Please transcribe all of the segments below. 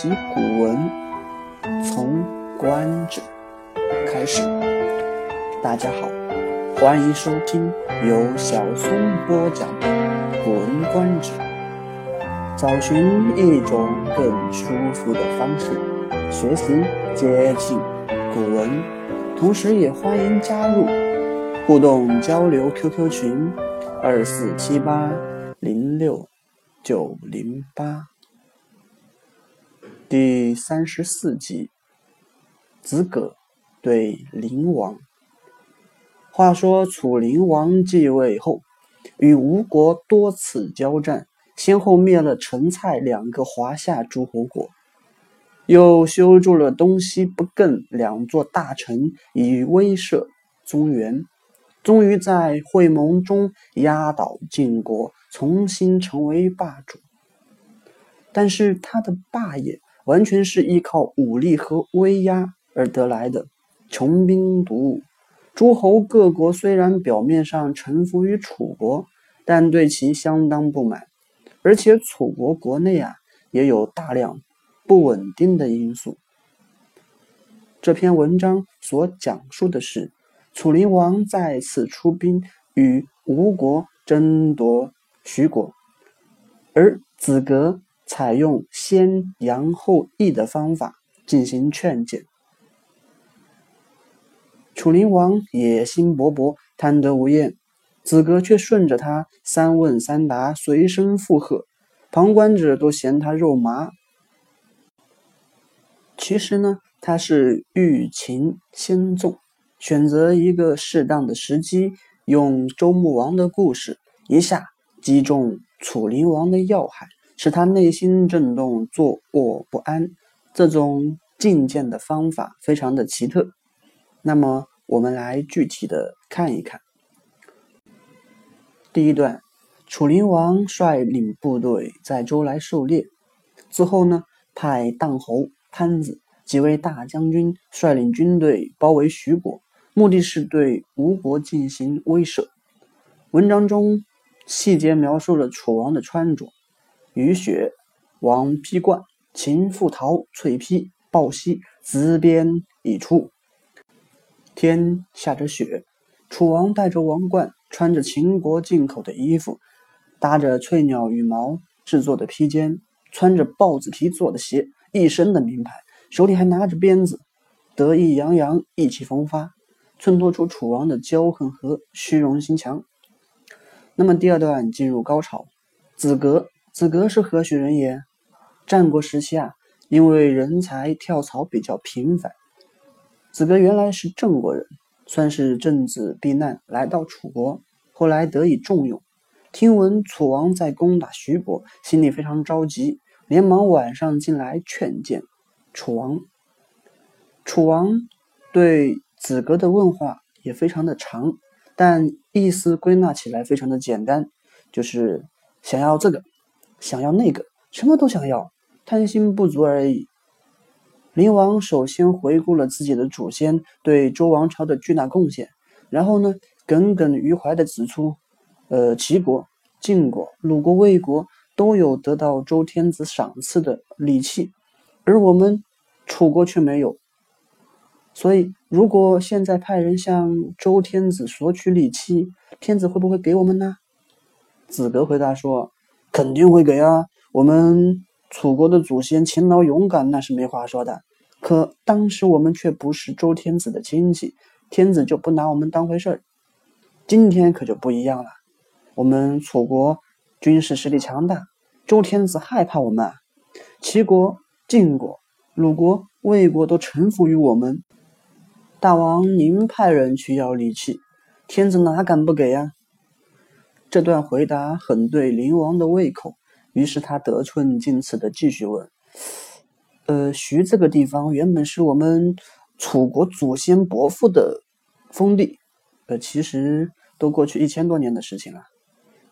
习古文，从《观者》开始。大家好，欢迎收听由小松播讲的《古文观止》。找寻一种更舒服的方式学习接近古文，同时也欢迎加入互动交流 QQ 群：二四七八零六九零八。第三十四集，子葛对灵王。话说楚灵王继位后，与吴国多次交战，先后灭了陈、蔡两个华夏诸侯国，又修筑了东西不更两座大城，以威慑中原。终于在会盟中压倒晋国，重新成为霸主。但是他的霸业。完全是依靠武力和威压而得来的，穷兵黩武。诸侯各国虽然表面上臣服于楚国，但对其相当不满。而且楚国国内啊，也有大量不稳定的因素。这篇文章所讲述的是楚灵王再次出兵与吴国争夺徐国，而子格。采用先扬后抑的方法进行劝谏。楚灵王野心勃勃，贪得无厌，子格却顺着他三问三答，随声附和，旁观者都嫌他肉麻。其实呢，他是欲擒先纵，选择一个适当的时机，用周穆王的故事一下击中楚灵王的要害。使他内心震动，坐卧不安。这种进谏的方法非常的奇特。那么，我们来具体的看一看。第一段，楚灵王率领部队在周来狩猎，之后呢，派荡侯潘子几位大将军率领军队包围徐国，目的是对吴国进行威慑。文章中细节描述了楚王的穿着。雨雪，王披冠，秦复陶，翠披，抱膝，紫鞭已出。天下着雪，楚王戴着王冠，穿着秦国进口的衣服，搭着翠鸟羽毛制作的披肩，穿着豹子皮做的鞋，一身的名牌，手里还拿着鞭子，得意洋洋，意气风发，衬托出楚王的骄横和虚荣心强。那么第二段进入高潮，子格。子格是何许人也？战国时期啊，因为人才跳槽比较频繁，子格原来是郑国人，算是郑子避难来到楚国，后来得以重用。听闻楚王在攻打徐国，心里非常着急，连忙晚上进来劝谏楚王。楚王对子格的问话也非常的长，但意思归纳起来非常的简单，就是想要这个。想要那个，什么都想要，贪心不足而已。灵王首先回顾了自己的祖先对周王朝的巨大贡献，然后呢，耿耿于怀的指出，呃，齐国、晋国、鲁国、魏国都有得到周天子赏赐的礼器，而我们楚国却没有。所以，如果现在派人向周天子索取礼器，天子会不会给我们呢？子格回答说。肯定会给啊！我们楚国的祖先勤劳勇敢，那是没话说的。可当时我们却不是周天子的亲戚，天子就不拿我们当回事儿。今天可就不一样了，我们楚国军事实力强大，周天子害怕我们，齐国、晋国、鲁国、魏国都臣服于我们。大王您派人去要礼器，天子哪敢不给呀？这段回答很对灵王的胃口，于是他得寸进尺的继续问：“呃，徐这个地方原本是我们楚国祖先伯父的封地，呃，其实都过去一千多年的事情了。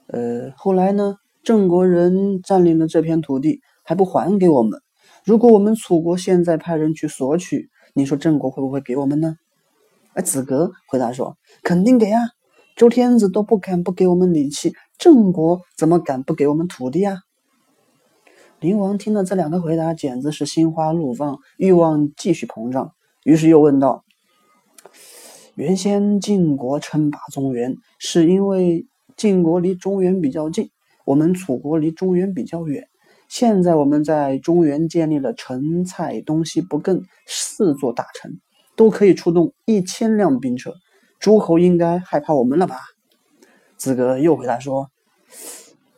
呃，后来呢，郑国人占领了这片土地，还不还给我们。如果我们楚国现在派人去索取，你说郑国会不会给我们呢？”哎，子格回答说：“肯定给啊。”周天子都不敢不给我们礼器，郑国怎么敢不给我们土地啊？灵王听了这两个回答，简直是心花怒放，欲望继续膨胀，于是又问道：“原先晋国称霸中原，是因为晋国离中原比较近，我们楚国离中原比较远。现在我们在中原建立了陈、蔡、东西不更四座大城，都可以出动一千辆兵车，诸侯应该害怕我们了吧？”子格又回答说：“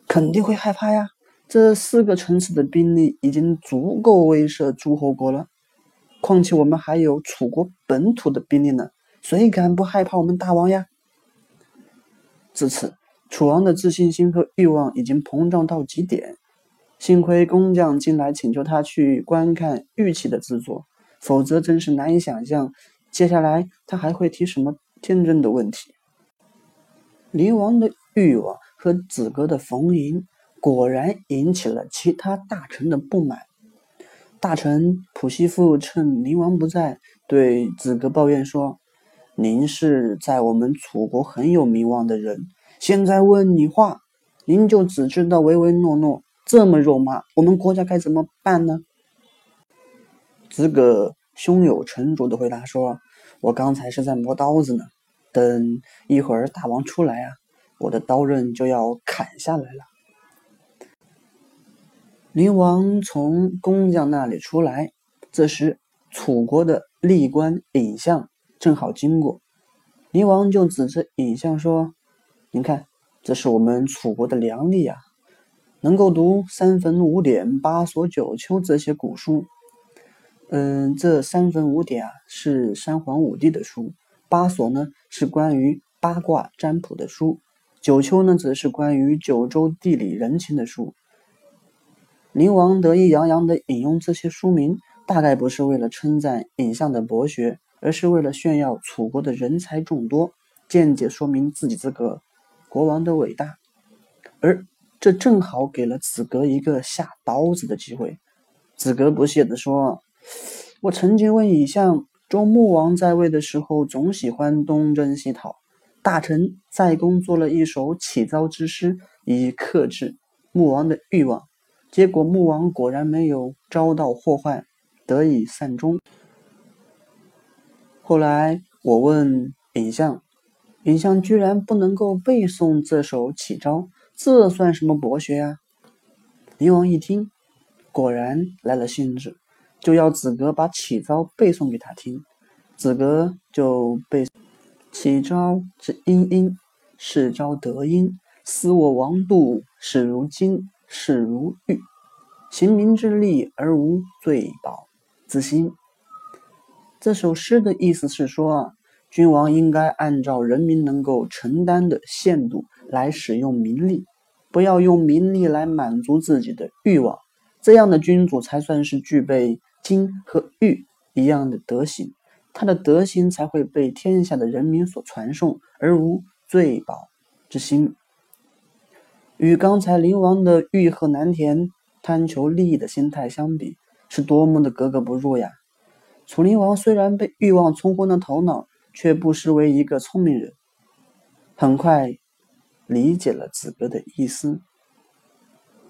肯定会害怕呀。”这四个城市的兵力已经足够威慑诸侯国了，况且我们还有楚国本土的兵力呢，谁敢不害怕我们大王呀？至此，楚王的自信心和欲望已经膨胀到极点。幸亏工匠进来请求他去观看玉器的制作，否则真是难以想象接下来他还会提什么天真的问题。灵王的欲望和子格的逢迎。果然引起了其他大臣的不满。大臣普希夫趁灵王不在，对子格抱怨说：“您是在我们楚国很有名望的人，现在问你话，您就只知道唯唯诺诺，这么肉麻，我们国家该怎么办呢？”子格胸有成竹的回答说：“我刚才是在磨刀子呢，等一会儿大王出来啊，我的刀刃就要砍下来了。”灵王从工匠那里出来，这时楚国的吏官尹相正好经过，灵王就指着尹相说：“您看，这是我们楚国的良吏啊，能够读三分五典、八所九丘这些古书。嗯，这三分五典啊是三皇五帝的书，八所呢是关于八卦占卜的书，九丘呢则是关于九州地理人情的书。”灵王得意洋洋地引用这些书名，大概不是为了称赞尹相的博学，而是为了炫耀楚国的人才众多，间接说明自己这个国王的伟大。而这正好给了子格一个下刀子的机会。子格不屑地说：“我曾经问尹相，周穆王在位的时候，总喜欢东征西讨，大臣在宫做了一首起招之诗，以克制穆王的欲望。”结果穆王果然没有遭到祸患，得以善终。后来我问尹相，尹相居然不能够背诵这首起招，这算什么博学呀？灵王一听，果然来了兴致，就要子格把启招背诵给他听。子格就背：启招之殷殷，是招得音，思我王度，始如今。视如玉，行民之利而无罪保自心。这首诗的意思是说，君王应该按照人民能够承担的限度来使用民力，不要用民力来满足自己的欲望。这样的君主才算是具备金和玉一样的德行，他的德行才会被天下的人民所传颂，而无罪宝之心。与刚才灵王的欲壑难填、贪求利益的心态相比，是多么的格格不入呀！楚灵王虽然被欲望冲昏了头脑，却不失为一个聪明人，很快理解了子格的意思。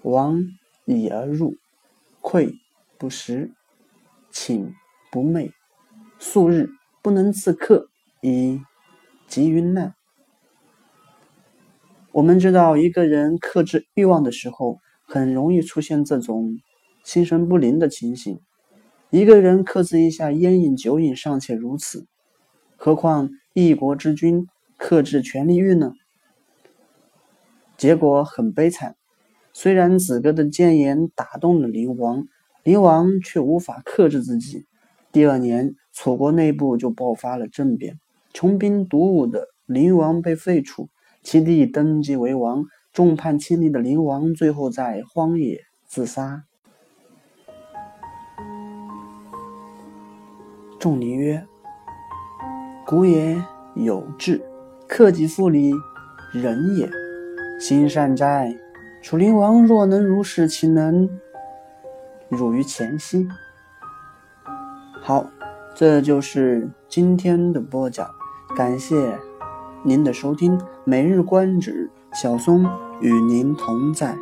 王已而入，愧不食，寝不寐，数日不能自克，以及于难。我们知道，一个人克制欲望的时候，很容易出现这种心神不宁的情形。一个人克制一下烟瘾酒瘾尚且如此，何况一国之君克制权力欲呢？结果很悲惨。虽然子哥的谏言打动了灵王，灵王却无法克制自己。第二年，楚国内部就爆发了政变，穷兵黩武的灵王被废除。其弟登基为王，众叛亲离的灵王最后在荒野自杀。仲尼曰：“古也有志，克己复礼，仁也。心善哉！楚灵王若能如是，岂能汝于前夕？”好，这就是今天的播讲，感谢。您的收听，每日观止，小松与您同在。